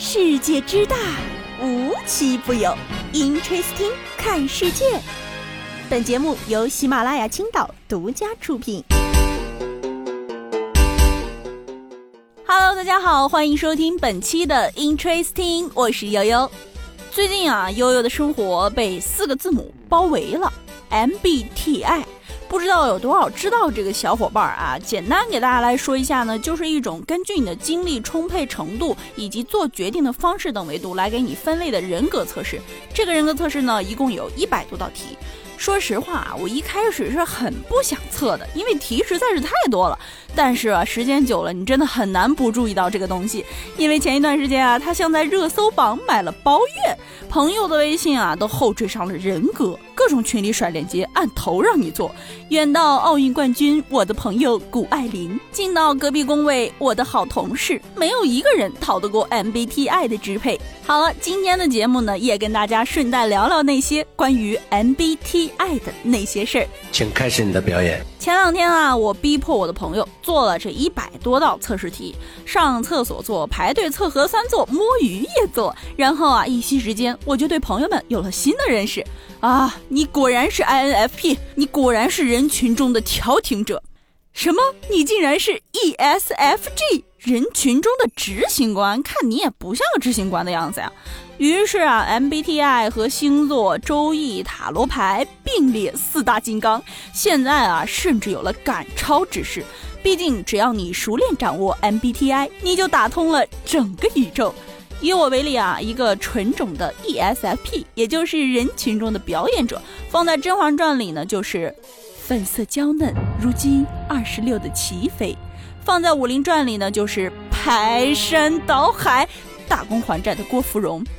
世界之大，无奇不有。Interesting，看世界。本节目由喜马拉雅青岛独家出品。Hello，大家好，欢迎收听本期的 Interesting，我是悠悠。最近啊，悠悠的生活被四个字母包围了，MBTI。不知道有多少知道这个小伙伴啊？简单给大家来说一下呢，就是一种根据你的精力充沛程度以及做决定的方式等维度来给你分类的人格测试。这个人格测试呢，一共有一百多道题。说实话啊，我一开始是很不想测的，因为题实在是太多了。但是啊，时间久了，你真的很难不注意到这个东西。因为前一段时间啊，他像在热搜榜买了包月，朋友的微信啊都后缀上了人格，各种群里甩链接，按头让你做。远到奥运冠军，我的朋友谷爱凌；近到隔壁工位，我的好同事，没有一个人逃得过 MBTI 的支配。好了，今天的节目呢，也跟大家顺带聊聊那些关于 MBTI 的那些事儿。请开始你的表演。前两天啊，我逼迫我的朋友做了这一百多道测试题，上厕所做，排队测核酸做，摸鱼也做。然后啊，一息之间，我就对朋友们有了新的认识啊！你果然是 INFP，你果然是人群中的调停者。什么？你竟然是 ESFG 人群中的执行官，看你也不像个执行官的样子呀。于是啊，MBTI 和星座、周易、塔罗牌并列四大金刚。现在啊，甚至有了赶超之势。毕竟，只要你熟练掌握 MBTI，你就打通了整个宇宙。以我为例啊，一个纯种的 ESFP，也就是人群中的表演者，放在《甄嬛传》里呢，就是粉色娇嫩如今二十六的齐妃。放在《武林传》里呢，就是排山倒海、大功还债的郭芙蓉。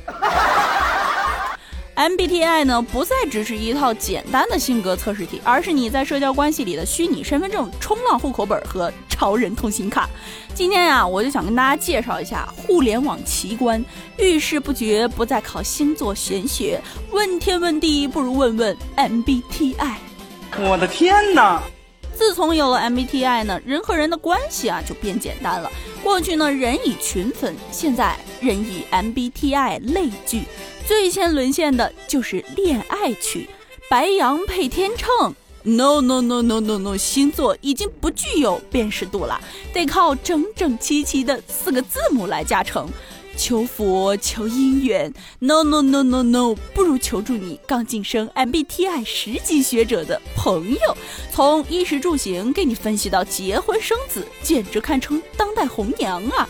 MBTI 呢，不再只是一套简单的性格测试题，而是你在社交关系里的虚拟身份证、冲浪户口本和超人通行卡。今天呀，我就想跟大家介绍一下互联网奇观，遇事不决不再考星座玄学，问天问地不如问问 MBTI。我的天哪！自从有了 MBTI 呢，人和人的关系啊就变简单了。过去呢，人以群分，现在人以 MBTI 类聚。最先沦陷的就是恋爱区，白羊配天秤。No no no no no no，星座已经不具有辨识度了，得靠整整齐齐的四个字母来加成。求佛求姻缘，no no no no no，不如求助你刚晋升 MBTI 十级学者的朋友，从衣食住行给你分析到结婚生子，简直堪称当代红娘啊！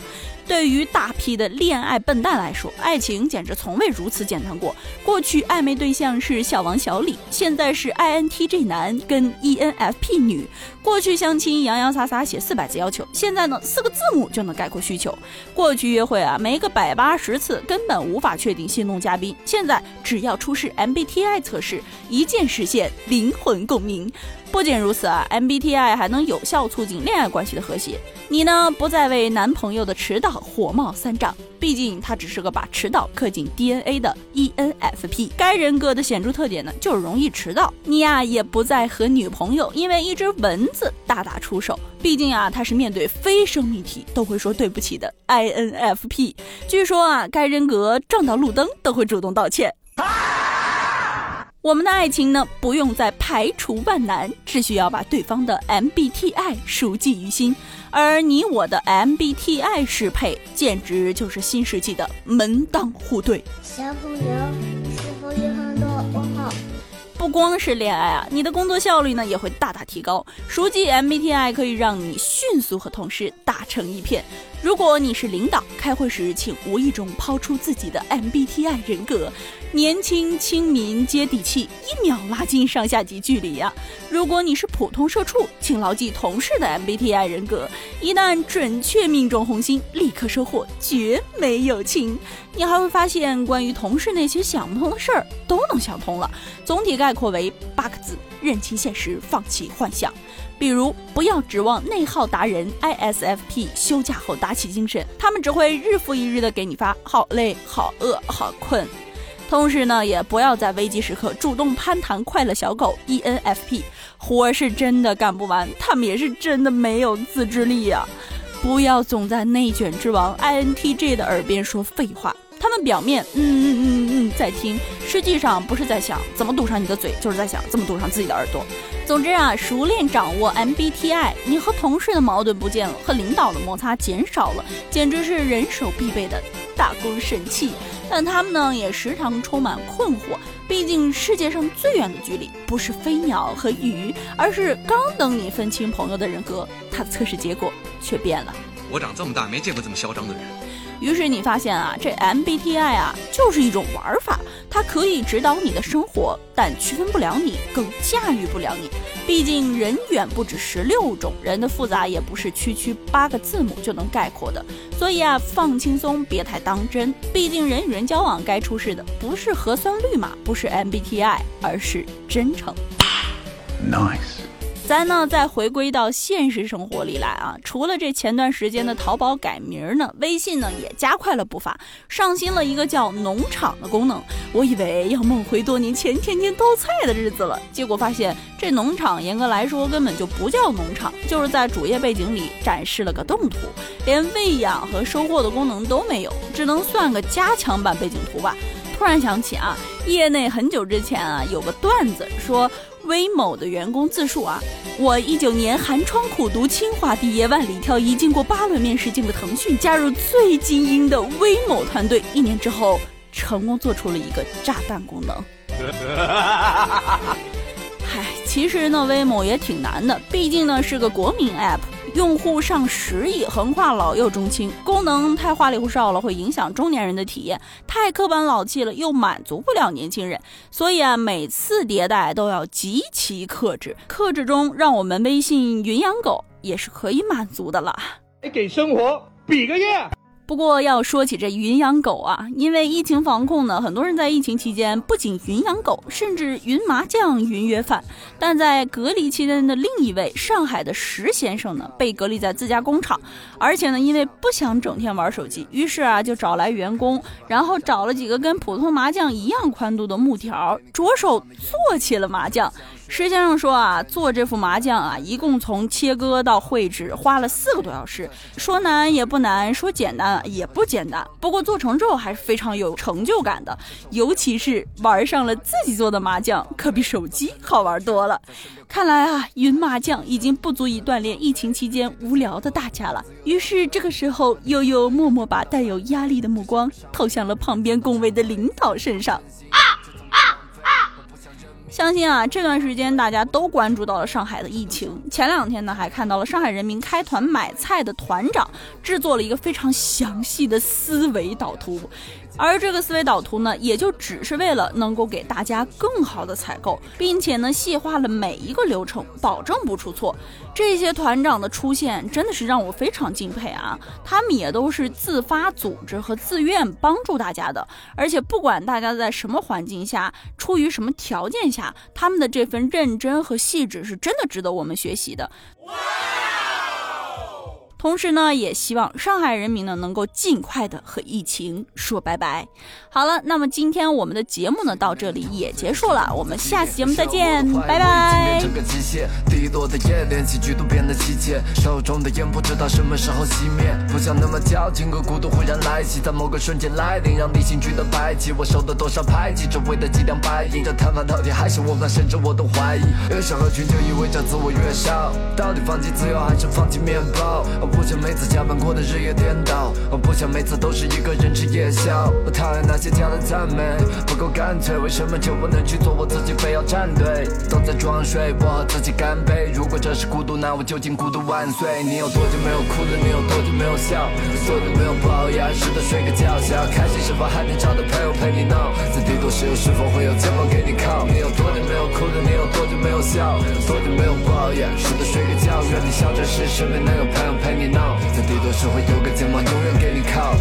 对于大批的恋爱笨蛋来说，爱情简直从未如此简单过。过去暧昧对象是小王小李，现在是 INTJ 男跟 ENFP 女。过去相亲洋洋洒洒写四百字要求，现在呢四个字母就能概括需求。过去约会啊没个百八十次根本无法确定心动嘉宾，现在只要出示 MBTI 测试，一键实现灵魂共鸣。不仅如此啊，MBTI 还能有效促进恋爱关系的和谐。你呢，不再为男朋友的迟到火冒三丈，毕竟他只是个把迟到刻进 DNA 的 ENFP。该人格的显著特点呢，就是容易迟到。你呀，也不再和女朋友因为一只蚊子大打出手，毕竟啊，他是面对非生命体都会说对不起的 INFP。据说啊，该人格撞到路灯都会主动道歉。我们的爱情呢，不用再排除万难，只需要把对方的 MBTI 熟记于心，而你我的 MBTI 适配，简直就是新世纪的门当户对。小朋友你是否有很多问号？不光是恋爱啊，你的工作效率呢也会大大提高。熟记 MBTI 可以让你迅速和同事打成一片。如果你是领导，开会时请无意中抛出自己的 MBTI 人格。年轻、亲民、接地气，一秒拉近上下级距离呀！如果你是普通社畜，请牢记同事的 MBTI 人格，一旦准确命中红心，立刻收获绝美友情。你还会发现，关于同事那些想不通的事儿都能想通了。总体概括为八个字：认清现实，放弃幻想。比如，不要指望内耗达人 ISFP 休假后打起精神，他们只会日复一日的给你发好累、好饿、好困。同时呢，也不要在危机时刻主动攀谈快乐小狗 ENFP，活是真的干不完，他们也是真的没有自制力呀。不要总在内卷之王 INTJ 的耳边说废话。他们表面嗯嗯嗯嗯在听，实际上不是在想怎么堵上你的嘴，就是在想怎么堵上自己的耳朵。总之啊，熟练掌握 MBTI，你和同事的矛盾不见了，和领导的摩擦减少了，简直是人手必备的大功神器。但他们呢，也时常充满困惑。毕竟世界上最远的距离不是飞鸟和鱼，而是刚等你分清朋友的人格。他的测试结果却变了。我长这么大没见过这么嚣张的人。于是你发现啊，这 MBTI 啊就是一种玩法，它可以指导你的生活，但区分不了你，更驾驭不了你。毕竟人远不止十六种，人的复杂也不是区区八个字母就能概括的。所以啊，放轻松，别太当真。毕竟人与人交往该出事的不是核酸绿码，不是 MBTI，而是真诚。Nice。咱呢，再回归到现实生活里来啊，除了这前段时间的淘宝改名呢，微信呢也加快了步伐，上新了一个叫农场的功能。我以为要梦回多年前天天偷菜的日子了，结果发现这农场严格来说根本就不叫农场，就是在主页背景里展示了个动图，连喂养和收获的功能都没有，只能算个加强版背景图吧。突然想起啊，业内很久之前啊有个段子说。威某的员工自述啊，我一九年寒窗苦读清华毕业，万里挑一，经过八轮面试进了腾讯，加入最精英的威某团队。一年之后，成功做出了一个炸弹功能。嗨，其实呢，威某也挺难的，毕竟呢是个国民 app。用户上十亿，横跨老幼中青，功能太花里胡哨了，会影响中年人的体验；太刻板老气了，又满足不了年轻人。所以啊，每次迭代都要极其克制。克制中，让我们微信云养狗也是可以满足的了。给生活比个耶！不过要说起这云养狗啊，因为疫情防控呢，很多人在疫情期间不仅云养狗，甚至云麻将、云约饭。但在隔离期间的另一位上海的石先生呢，被隔离在自家工厂，而且呢，因为不想整天玩手机，于是啊，就找来员工，然后找了几个跟普通麻将一样宽度的木条，着手做起了麻将。石先生说啊，做这副麻将啊，一共从切割到绘制花了四个多小时，说难也不难，说简单也不简单。不过做成之后还是非常有成就感的，尤其是玩上了自己做的麻将，可比手机好玩多了。看来啊，云麻将已经不足以锻炼疫情期间无聊的大家了。于是这个时候，悠悠默默把带有压力的目光投向了旁边工位的领导身上。相信啊，这段时间大家都关注到了上海的疫情。前两天呢，还看到了上海人民开团买菜的团长制作了一个非常详细的思维导图。而这个思维导图呢，也就只是为了能够给大家更好的采购，并且呢，细化了每一个流程，保证不出错。这些团长的出现真的是让我非常敬佩啊！他们也都是自发组织和自愿帮助大家的，而且不管大家在什么环境下，出于什么条件下，他们的这份认真和细致是真的值得我们学习的。同时呢，也希望上海人民呢能够尽快的和疫情说拜拜。好了，那么今天我们的节目呢到这里也结束了，我们下期节目再见，拜拜。低落的夜，连起居都变得凄切，手中的烟不知道什么时候熄灭，不想那么矫情，和孤独忽然来袭，在某个瞬间来临，让理性觉得白起。我受了。多少排挤，周围的几两白银，这到底还是我吗？甚至我都怀疑，越想合群就意味着自我越少，到底放弃自由还是放弃面包？不想每次加班过的日夜颠倒，我不想每次都是一个人吃夜宵。我讨厌那些假的赞美，不够干脆，为什么就不能去做我自己，非要站队？都在装睡，我和自己干杯。如果这是孤独，那我就敬孤独万岁。你有多久没有哭了？你有多久没有笑？多久没有抱怨？试着睡个觉，想要开心，是否还能找到朋友陪你闹？在低度时又是否会有肩膀给你靠？你有多哭了？你有多久没有笑？多久没有抱怨？试着睡个觉，愿你笑着时身边能有朋友陪你闹。在低头时会有个肩膀，永远给你靠。